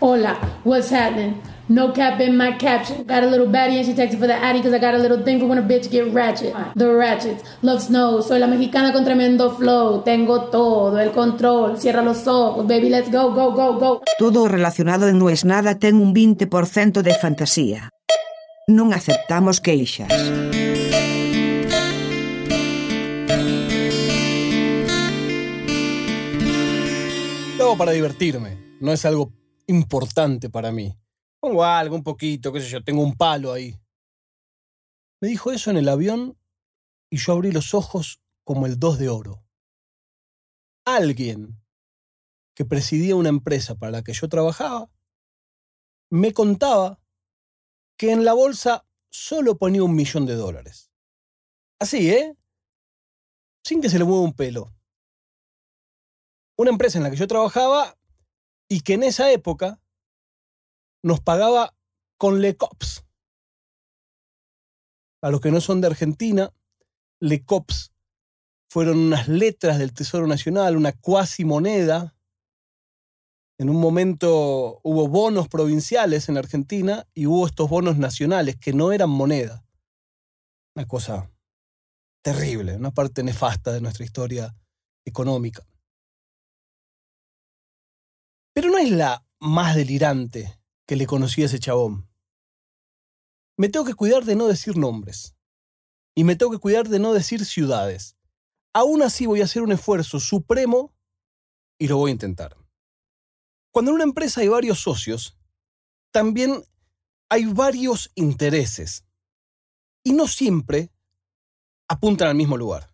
Hola, what's happening? No cap in my caption. Got a little baddie and she texted for the addy cause I got a little thing for when a bitch get ratchet. The ratchets, love snow. Soy la mexicana con tremendo flow. Tengo todo el control. Cierra los ojos, baby, let's go, go, go, go. Todo relacionado en No es nada ten un 20% de fantasía. Non aceptamos queixas. Hago para divertirme, no es algo importante para mí. Pongo algo, un poquito, qué sé yo, tengo un palo ahí. Me dijo eso en el avión y yo abrí los ojos como el dos de oro. Alguien que presidía una empresa para la que yo trabajaba me contaba que en la bolsa solo ponía un millón de dólares. Así, ¿eh? Sin que se le mueva un pelo. Una empresa en la que yo trabajaba y que en esa época nos pagaba con LECOPS. A los que no son de Argentina, LECOPS fueron unas letras del Tesoro Nacional, una cuasi moneda. En un momento hubo bonos provinciales en Argentina y hubo estos bonos nacionales que no eran moneda. Una cosa terrible, una parte nefasta de nuestra historia económica. Pero no es la más delirante que le conocí a ese chabón. Me tengo que cuidar de no decir nombres. Y me tengo que cuidar de no decir ciudades. Aún así voy a hacer un esfuerzo supremo y lo voy a intentar. Cuando en una empresa hay varios socios, también hay varios intereses. Y no siempre apuntan al mismo lugar.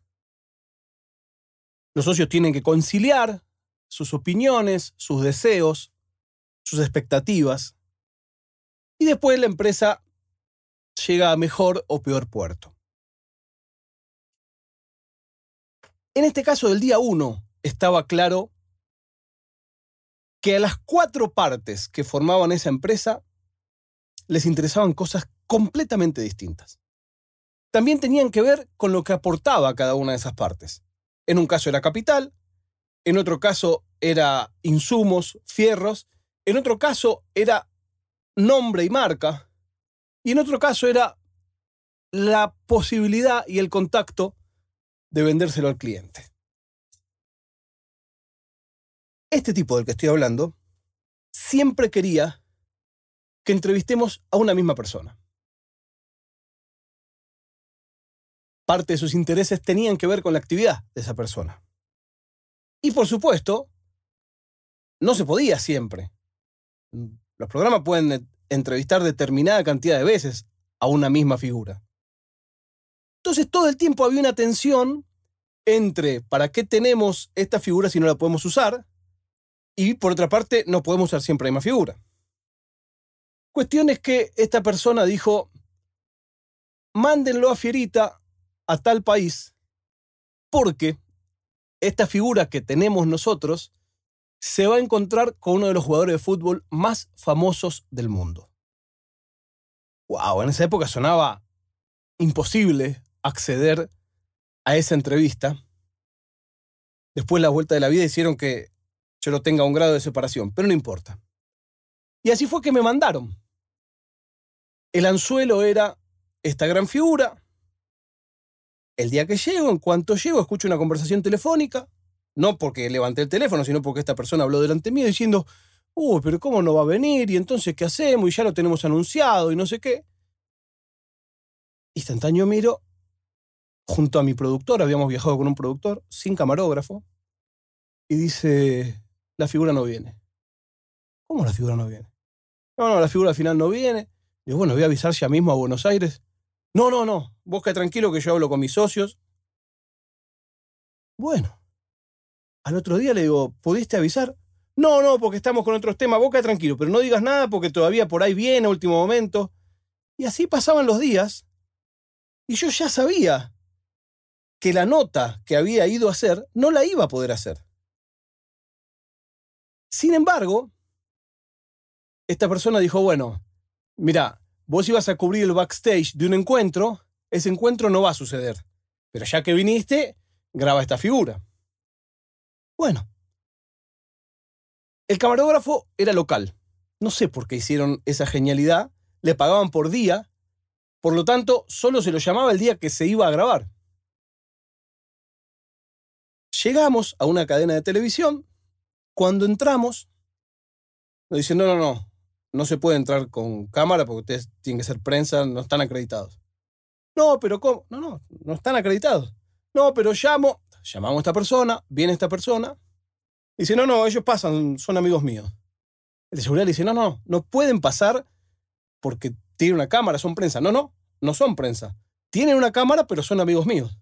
Los socios tienen que conciliar sus opiniones, sus deseos, sus expectativas. Y después la empresa llega a mejor o peor puerto. En este caso del día 1 estaba claro que a las cuatro partes que formaban esa empresa les interesaban cosas completamente distintas. También tenían que ver con lo que aportaba cada una de esas partes. En un caso era capital, en otro caso era insumos, fierros, en otro caso era nombre y marca, y en otro caso era la posibilidad y el contacto de vendérselo al cliente. Este tipo del que estoy hablando siempre quería que entrevistemos a una misma persona. Parte de sus intereses tenían que ver con la actividad de esa persona. Y por supuesto, no se podía siempre. Los programas pueden entrevistar determinada cantidad de veces a una misma figura. Entonces todo el tiempo había una tensión entre para qué tenemos esta figura si no la podemos usar y por otra parte no podemos usar siempre la misma figura. Cuestión es que esta persona dijo, mándenlo a Fierita a tal país porque esta figura que tenemos nosotros se va a encontrar con uno de los jugadores de fútbol más famosos del mundo. Wow, en esa época sonaba imposible acceder a esa entrevista. Después la vuelta de la vida hicieron que yo lo tenga un grado de separación, pero no importa. Y así fue que me mandaron. El anzuelo era esta gran figura, el día que llego, en cuanto llego, escucho una conversación telefónica, no porque levanté el teléfono, sino porque esta persona habló delante mío diciendo, uy, pero ¿cómo no va a venir? Y entonces, ¿qué hacemos? Y ya lo tenemos anunciado y no sé qué. Instantáneo miro, junto a mi productor, habíamos viajado con un productor, sin camarógrafo, y dice, la figura no viene. ¿Cómo la figura no viene? No, no, la figura al final no viene. Digo, bueno, voy a avisar ya mismo a Buenos Aires. No, no, no. Vos tranquilo que yo hablo con mis socios. Bueno. Al otro día le digo, ¿pudiste avisar? No, no, porque estamos con otros temas. Boca tranquilo, pero no digas nada porque todavía por ahí viene a último momento. Y así pasaban los días. Y yo ya sabía que la nota que había ido a hacer no la iba a poder hacer. Sin embargo, esta persona dijo, bueno, mira, vos ibas a cubrir el backstage de un encuentro, ese encuentro no va a suceder. Pero ya que viniste, graba esta figura. Bueno. El camarógrafo era local. No sé por qué hicieron esa genialidad. Le pagaban por día. Por lo tanto, solo se lo llamaba el día que se iba a grabar. Llegamos a una cadena de televisión. Cuando entramos, nos dicen, no, no, no, no se puede entrar con cámara porque ustedes tienen que ser prensa, no están acreditados. No, pero ¿cómo? No, no, no están acreditados. No, pero llamo, llamamos a esta persona, viene esta persona, dice, no, no, ellos pasan, son amigos míos. El de seguridad le dice, no, no, no pueden pasar porque tienen una cámara, son prensa. No, no, no son prensa. Tienen una cámara, pero son amigos míos.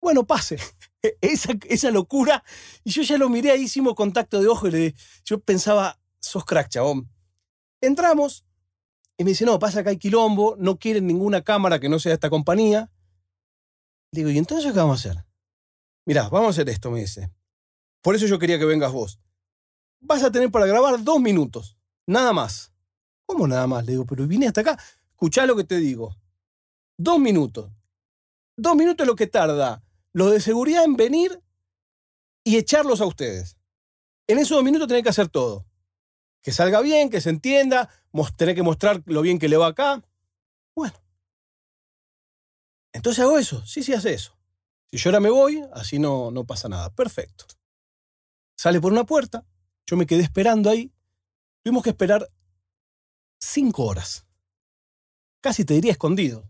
Bueno, pase. Esa, esa locura. Y yo ya lo miré ahí, hicimos contacto de ojo y le, yo pensaba, sos crack, chabón. Entramos y me dice, no, pasa que hay quilombo, no quieren ninguna cámara que no sea esta compañía. Le digo, ¿y entonces qué vamos a hacer? Mirá, vamos a hacer esto, me dice. Por eso yo quería que vengas vos. Vas a tener para grabar dos minutos, nada más. ¿Cómo nada más? Le digo, pero vine hasta acá. Escuchá lo que te digo. Dos minutos. Dos minutos es lo que tarda los de seguridad en venir y echarlos a ustedes. En esos dos minutos tenés que hacer todo. Que salga bien, que se entienda, tenés que mostrar lo bien que le va acá. Bueno. Entonces hago eso. Sí, sí, hace eso. Si yo ahora me voy, así no, no pasa nada. Perfecto. Sale por una puerta, yo me quedé esperando ahí. Tuvimos que esperar cinco horas. Casi te diría escondido.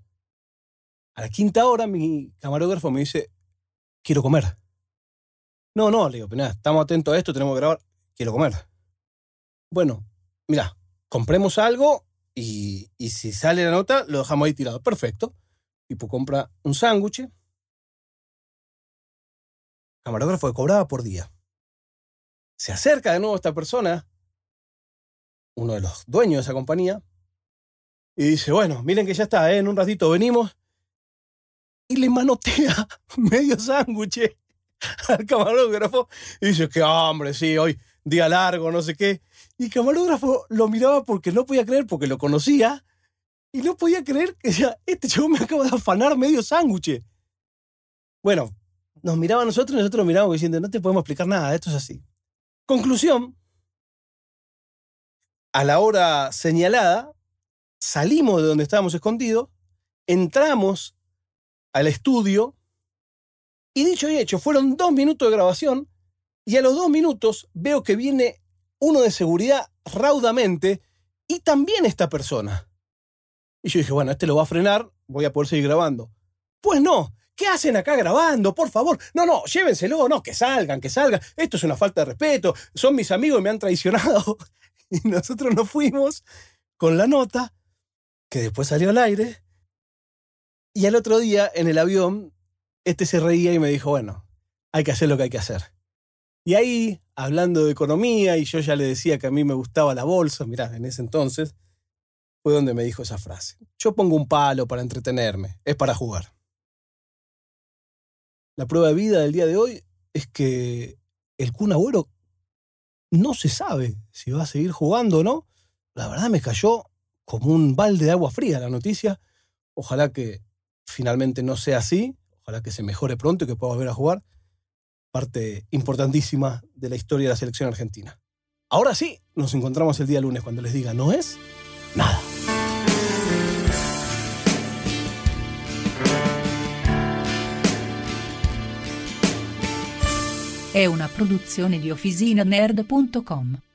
A la quinta hora mi camarógrafo me dice, quiero comer. No, no, le digo, nada, estamos atentos a esto, tenemos que grabar, quiero comer. Bueno, mira, compremos algo y, y si sale la nota, lo dejamos ahí tirado. Perfecto. Tipo, compra un sándwich. Camarógrafo que cobraba por día. Se acerca de nuevo esta persona, uno de los dueños de esa compañía, y dice, bueno, miren que ya está, ¿eh? en un ratito venimos y le manotea medio sándwich al camarógrafo y dice, qué hombre, sí, hoy día largo, no sé qué. Y el camarógrafo lo miraba porque no podía creer, porque lo conocía, y no podía creer que ya, este chico me acaba de afanar medio sándwich. Bueno, nos miraba a nosotros y nosotros lo mirábamos diciendo, no te podemos explicar nada, esto es así. Conclusión, a la hora señalada, salimos de donde estábamos escondidos, entramos al estudio y dicho y hecho, fueron dos minutos de grabación y a los dos minutos veo que viene uno de seguridad raudamente y también esta persona. Y yo dije, bueno, este lo va a frenar, voy a poder seguir grabando. Pues no, ¿qué hacen acá grabando? Por favor, no, no, llévenselo, no, que salgan, que salgan. Esto es una falta de respeto, son mis amigos y me han traicionado. Y nosotros nos fuimos con la nota, que después salió al aire, y al otro día, en el avión, este se reía y me dijo, bueno, hay que hacer lo que hay que hacer. Y ahí, hablando de economía, y yo ya le decía que a mí me gustaba la bolsa, mirá, en ese entonces, fue donde me dijo esa frase. Yo pongo un palo para entretenerme, es para jugar. La prueba de vida del día de hoy es que el Kun Agüero no se sabe si va a seguir jugando o no. La verdad me cayó como un balde de agua fría la noticia. Ojalá que finalmente no sea así. Ojalá que se mejore pronto y que pueda volver a jugar. Parte importantísima de la historia de la selección argentina. Ahora sí, nos encontramos el día lunes cuando les diga no es nada. Una.